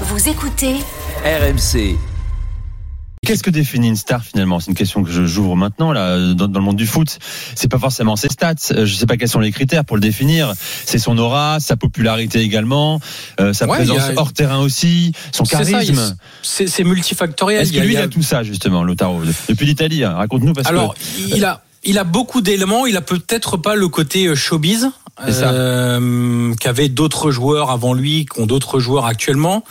Vous écoutez RMC. Qu'est-ce que définit une star finalement? C'est une question que je j'ouvre maintenant là dans, dans le monde du foot. C'est pas forcément ses stats. Euh, Je sais pas quels sont les critères pour le définir. C'est son aura, sa popularité également, euh, sa Ouais, présence a- hors terrain aussi, son charisme. c'est multifactoriel. Est-ce que a- lui il a- a tout ça justement, Lotaro Depuis l'Italie, hein. raconte-nous parce Alors, que il a, il a beaucoup d'éléments. Il a peut-être pas le côté euh, showbiz. Euh, qu'avaient d'autres joueurs avant lui, qu'ont d'autres joueurs actuellement.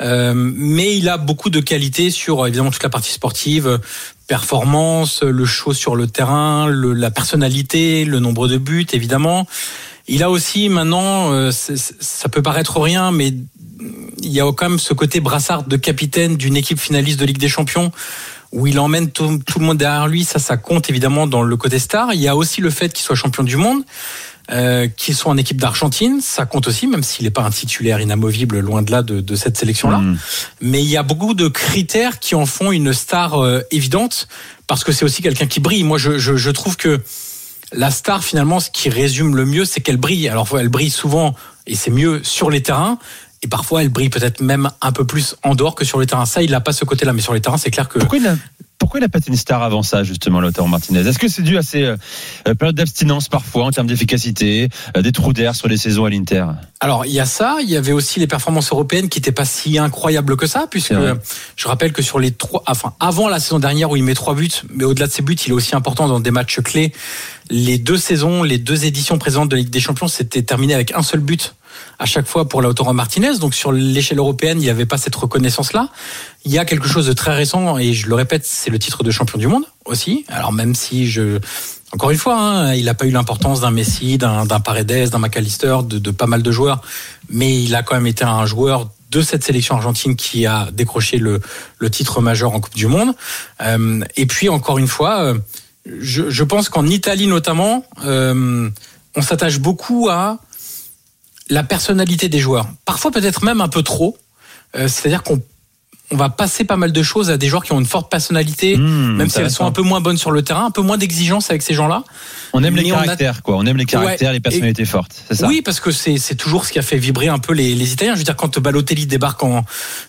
Euh, mais il a beaucoup de qualités sur évidemment toute la partie sportive, performance, le show sur le terrain, le, la personnalité, le nombre de buts, évidemment. Il a aussi maintenant, euh, ça peut paraître rien, mais il y a quand même ce côté brassard de capitaine d'une équipe finaliste de Ligue des Champions où il emmène tout, tout le monde derrière lui. Ça, ça compte évidemment dans le côté star. Il y a aussi le fait qu'il soit champion du monde, euh, qu'il soit en équipe d'Argentine. Ça compte aussi, même s'il n'est pas un titulaire inamovible, loin de là de, de cette sélection-là. Hmm. Mais il y a beaucoup de critères qui en font une star euh, évidente, parce que c'est aussi quelqu'un qui brille. Moi, je, je, je trouve que la star, finalement, ce qui résume le mieux, c'est qu'elle brille. Alors, elle brille souvent, et c'est mieux sur les terrains. Et parfois, elle brille peut-être même un peu plus en dehors que sur les terrains. Ça, il n'a pas ce côté-là. Mais sur les terrains, c'est clair que pourquoi il a pourquoi il n'a pas été une star avant ça, justement, Lautaro Martinez? Est-ce que c'est dû à ces euh, euh, périodes d'abstinence parfois en termes d'efficacité, euh, des trous d'air sur les saisons à l'Inter? Alors, il y a ça. Il y avait aussi les performances européennes qui n'étaient pas si incroyables que ça, puisque je rappelle que sur les trois, enfin, avant la saison dernière où il met trois buts, mais au-delà de ses buts, il est aussi important dans des matchs clés. Les deux saisons, les deux éditions présentes de Ligue des Champions, c'était terminé avec un seul but à chaque fois pour Lautaro Martinez. Donc, sur l'échelle européenne, il n'y avait pas cette reconnaissance-là. Il y a quelque chose de très récent, et je le répète, c'est le titre de champion du monde aussi. Alors, même si je, encore une fois, hein, il n'a pas eu l'importance d'un Messi, d'un Paredes, d'un McAllister, de, pas mal de joueurs, mais il a quand même été un joueur de cette sélection argentine qui a décroché le, titre majeur en Coupe du Monde. Euh, et puis encore une fois, euh, je, je pense qu'en Italie notamment, euh, on s'attache beaucoup à la personnalité des joueurs. Parfois peut-être même un peu trop. Euh, C'est-à-dire qu'on on va passer pas mal de choses à des joueurs qui ont une forte personnalité, Hmm, même si elles sont un peu moins bonnes sur le terrain, un peu moins d'exigence avec ces gens-là. On aime les Mais on a- caractères, quoi. On aime les caractères, Ouais. les personnalités fortes. C'est ça Oui, parce que c'est toujours ce qui a fait vibrer un peu les, les Italiens. Je veux dire, quand Balotelli débarque en,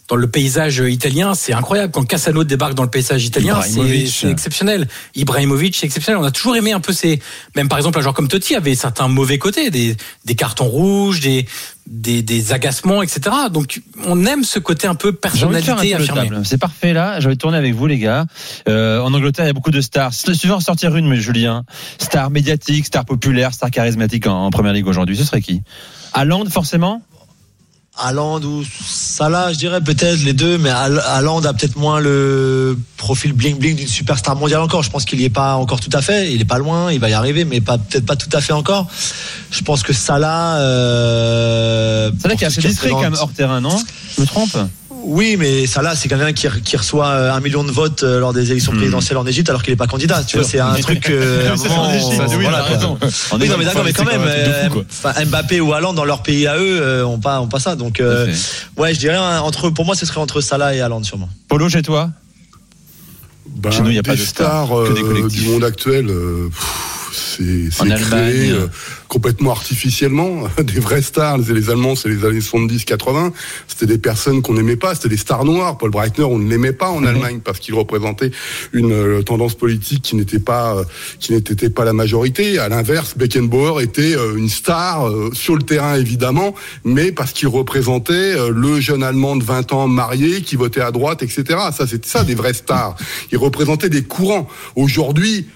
dans le paysage italien, c'est incroyable. Quand Cassano débarque dans le paysage italien, c'est exceptionnel. Ibrahimovic, c'est exceptionnel. On a toujours aimé un peu ces... Même par exemple, un joueur comme Totti avait certains mauvais côtés, des, des cartons rouges, des, des, des agacements, etc. Donc, on aime ce côté un peu personnalité affirmée. C'est parfait là. De tourner avec vous les gars. Euh, en Angleterre, il y a beaucoup de stars. Si tu veux en sortir une, mais Julien, star médiatique, star populaire, star charismatique en, en première ligue aujourd'hui, ce serait qui? Haaland forcément? Haaland ou Salah, je dirais peut-être les deux, mais Haaland a peut-être moins le profil bling bling d'une superstar mondiale encore. Je pense qu'il y est pas encore tout à fait. Il est pas loin, il va y arriver, mais pas peut-être pas tout à fait encore. Je pense que Salah. Euh, pour qui qu'il discret quand même hors terrain, non? Je me trompe? Oui, mais Salah, c'est quelqu'un qui, qui reçoit euh, un million de votes euh, lors des élections Hmm. présidentielles en Égypte, alors qu'il n'est pas candidat. Tu vois, c'est un truc. euh, on- oui, non, mais d'accord, mais quand même, euh, quoi. enfin, Mbappé ou Haaland dans leur pays à eux, euh, ont pas, pas ça. Donc, euh, ouais, je dirais hein, entre, pour moi, ce serait entre Salah et Haaland sûrement. Polo, chez toi? Ben, Chez nous, il y a des pas de stars, stars que des euh, collectifs. du monde actuel. euh, pff, c'est créé euh, complètement artificiellement. Des vraies stars, les, les Allemands, c'est les années 70-80. C'était des personnes qu'on n'aimait pas. C'était des stars noires. Paul Breitner, on ne l'aimait pas en. Allemagne parce qu'il représentait une euh, tendance politique qui n'était pas euh, qui n'était pas la majorité. À l'inverse, Beckenbauer était une star sur le terrain évidemment, mais parce qu'il représentait le jeune Allemand de 20 ans marié qui votait à droite, etc. Ça, c'était ça des vraies stars. Il représentait des courants. Aujourd'hui,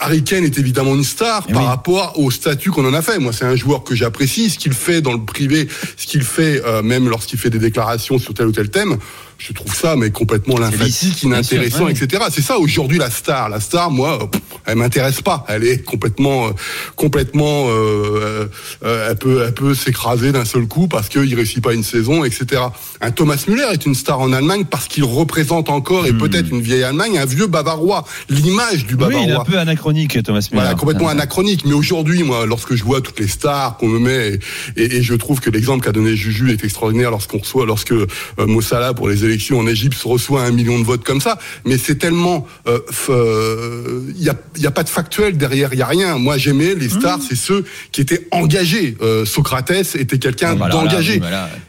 Harry Kane est évidemment une star Eh par oui. rapport au statut qu'on en a fait. Moi, c'est un joueur que j'apprécie, ce qu'il fait dans le privé, ce qu'il fait euh, même lorsqu'il fait des déclarations sur tel ou tel thème. Je trouve ça mais complètement lymphatique, sûr, inintéressant, ouais. etc. C'est ça aujourd'hui la star. La star, moi, pff, elle m'intéresse pas. Elle est complètement, euh, complètement, euh, euh, elle peut, elle peut s'écraser d'un seul coup parce qu'il réussit pas une saison, etc. Un Thomas Müller est une star en Allemagne parce qu'il représente encore et peut-être une vieille Allemagne, un vieux Bavarois, l'image du Hmm. Oui, Bavarois. il est un peu anachronique, Thomas Müller. Voilà, complètement anachronique. Mais aujourd'hui, moi, lorsque je vois toutes les stars qu'on me met, et, et je trouve que l'exemple qu'a donné Juju est extraordinaire lorsqu'on reçoit, lorsque euh, Mossala pour les élections en Égypte reçoit un million de votes comme ça. Mais c'est tellement, euh, il y a, il y a pas de factuel derrière, il y a rien. Moi, j'aimais les stars, c'est ceux qui étaient engagés. Euh, Socrates était quelqu'un bah d'engagé.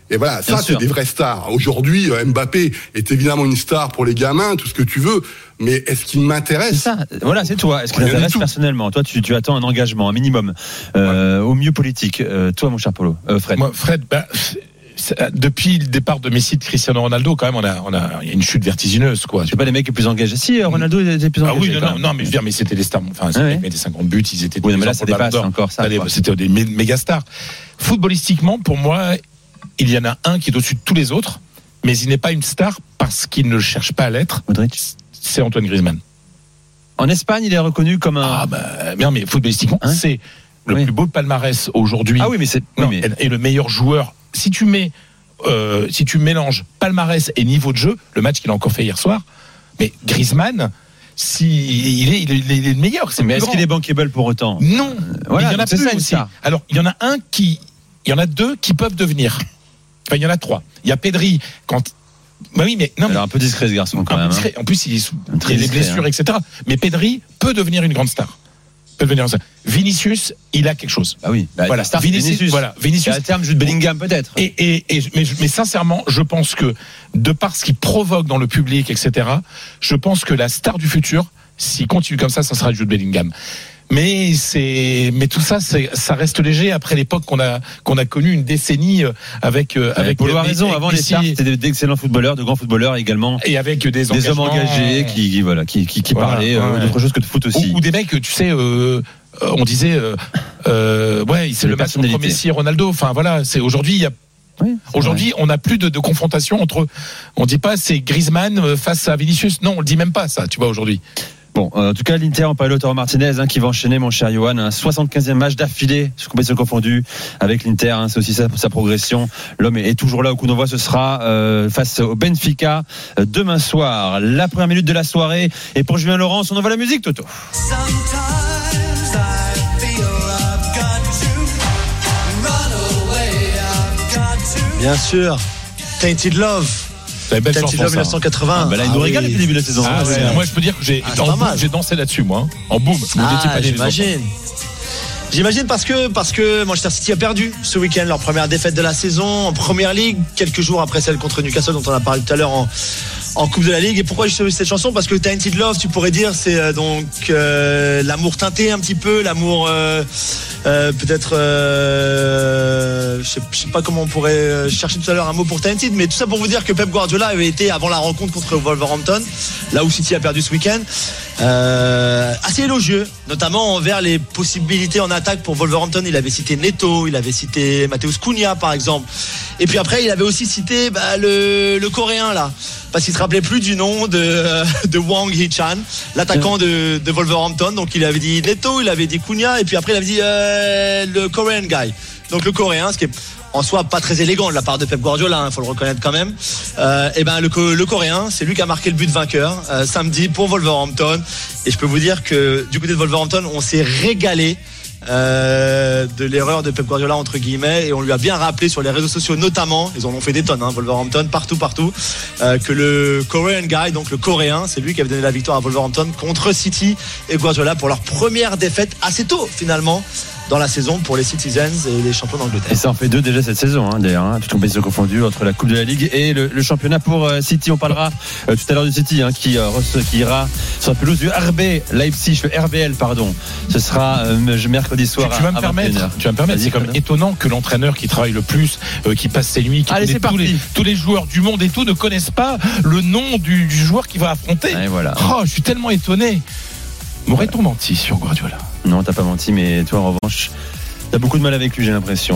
Et voilà, Bien ça c'est des vraies stars. Aujourd'hui, euh, Mbappé est évidemment une star pour les gamins, tout ce que tu veux, mais est-ce qu'il C'est m'intéresse ça. Voilà, c'est toi. Est-ce que Rien ça du t'intéresse personnellement? Toi, tu, tu attends un engagement, un minimum, euh, au mieux politique. Euh, toi, mon cher Polo, euh, Fred. Moi, Fred, bah, depuis le départ de Messi de Cristiano Ronaldo, quand même, on a, on a, il y a une chute vertigineuse, quoi. c'est pas les mecs les plus engagés. Si, euh, Ronaldo était plus Ah engagé. oui, non, mais je veux dire, mais c'était des stars. Enfin, c'était ouais. des 50 buts, ils étaient. Oui, mais là, ça dépasse encore ça. C'était des mé- méga stars. Footballistiquement, pour moi, il y en a un qui est au-dessus de tous les autres, mais il n'est pas une star parce qu'il ne cherche pas à l'être. C'est Antoine Griezmann. En Espagne, il est reconnu comme un. Ah, bah, non, mais footballistiquement, Hein c'est le Oui. plus beau palmarès aujourd'hui. Ah oui, mais c'est. Oui, mais- et le meilleur joueur. Si tu mets, euh, si tu mélanges palmarès et niveau de jeu, le match qu'il a encore fait hier soir, mais Griezmann, si il est, il est, il est le meilleur. C'est mais est-ce qu'il est bankable pour autant Non. voilà, Mais il y en a plus ça, aussi. Alors, il y en a un qui, il y en a deux qui peuvent devenir. Enfin, il y en a trois. Il y a Pedri quand. Bah oui, mais non, mais Alors, un peu discret ce garçon quand même. hein. discret. En plus, il est sous Très il y a les blessures, etc. Mais Pedri peut devenir une grande star. Peut devenir. Vinicius, il a quelque chose. Ah oui. Bah, voilà. star, Vinicius, Vinicius. voilà. Vinicius. à terme, Jude Bellingham peut-être. Et, et, et- mais, mais sincèrement, je pense que de par ce qu'il provoque dans le public, etc., je pense que la star du futur, s'il continue comme ça, ça sera Jude Bellingham. Mais c'est, mais tout ça, ça reste léger après l'époque qu'on a qu'on a connu une décennie euh, avec euh, Avec Polo a avec raison. Avant, les stars, c'était d'excellents footballeurs, de grands footballeurs également. et avec des, Des hommes engagés qui, qui, voilà, qui, qui, qui Voilà, parlaient euh, ouais. d'autre chose que de foot aussi. ou, ou des mecs, tu sais, euh, on disait, euh, ouais, c'est le match entre. Messi et Ronaldo. Enfin voilà, c'est aujourd'hui, il y a Oui, Aujourd'hui, on n'a plus de, de confrontation entre. On dit pas c'est Griezmann face à Vinicius. Non, on le dit même pas ça. Tu vois aujourd'hui. Bon, euh, en tout cas, l'Inter en parle Lautaro Martinez hein, qui va enchaîner, mon cher Johan, un 75e match d'affilée, sur compétition confondue, avec l'Inter. hein, c'est aussi ça pour sa progression. L'homme est, est toujours là au coup d'envoi. Ce sera euh, face au Benfica euh, demain soir. La première minute de la soirée. Et pour Julien Laurence, on envoie la musique, Toto. Bien sûr. Tainted Love. Belle Tainted chanson, Love ça. 1980. Ah, bah là, il nous Ah régale oui. depuis le début de la saison. Ah ouais, moi je peux dire que j'ai Ah, j'ai dansé là-dessus moi hein. en boom. Vous Ah, j'imagine. J'imagine parce que parce que Manchester City a perdu ce week-end leur première défaite de la saison en Première Ligue quelques jours après celle contre Newcastle dont on a parlé tout à l'heure en en Coupe de la Ligue. Et pourquoi j'ai choisi cette chanson? Parce que Tainted Love tu pourrais dire c'est euh, donc euh, l'amour teinté un petit peu l'amour euh, peut-être je, sais, sais pas comment on pourrait chercher tout à l'heure un mot pour Tainted mais tout ça pour vous dire que Pep Guardiola avait été avant la rencontre contre Wolverhampton là où City a perdu ce week-end euh, assez élogieux, notamment envers les possibilités en attaque pour Wolverhampton. Il avait cité Neto, il avait cité Mateus Cunha par exemple. Et puis après, il avait aussi cité bah, le, coréen là, parce qu'il se rappelait plus du nom de, Wang Hee-chan, l'attaquant de, de Wolverhampton. Donc il avait dit Neto, il avait dit Cunha, et puis après il avait dit euh, le Korean guy. Donc le coréen, ce qui est en soi pas très élégant de la part de Pep Guardiola, il faut le reconnaître quand même. Euh, et ben le, co- le coréen, c'est lui qui a marqué le but vainqueur euh, samedi pour Wolverhampton. Et je peux vous dire que du côté de Wolverhampton, on s'est régalé. euh, de l'erreur de Pep Guardiola entre guillemets et on lui a bien rappelé sur les réseaux sociaux notamment ils en ont fait des tonnes hein, Wolverhampton partout partout que le Korean guy donc le coréen c'est lui qui avait donné la victoire à Wolverhampton contre City et Guardiola pour leur première défaite assez tôt finalement dans la saison pour les Citizens et les champions Et d'Angleterre ça en fait deux déjà cette saison, hein, d'ailleurs, hein, toutes compétitions confondues entre la Coupe de la Ligue et le, le championnat pour euh, City. On parlera euh, tout à l'heure du City hein, qui, euh, qui ira sur la pelouse du RB Leipzig, le RBL, pardon. Ce sera euh, mercredi Tu, soir. tu vas à- me permettre, 21h. tu vas me permettre, c'est comme étonnant que l'entraîneur qui travaille le plus, euh, qui passe ses nuits, qui Allez, tous les, tous les joueurs du monde et tout, ne connaissent pas le nom du, du joueur qui va affronter. Et voilà. Oh, je suis tellement étonné. M'aurait-on menti sur Guardiola? Non, t'as pas menti, mais toi en revanche, t'as beaucoup de mal avec lui, j'ai l'impression.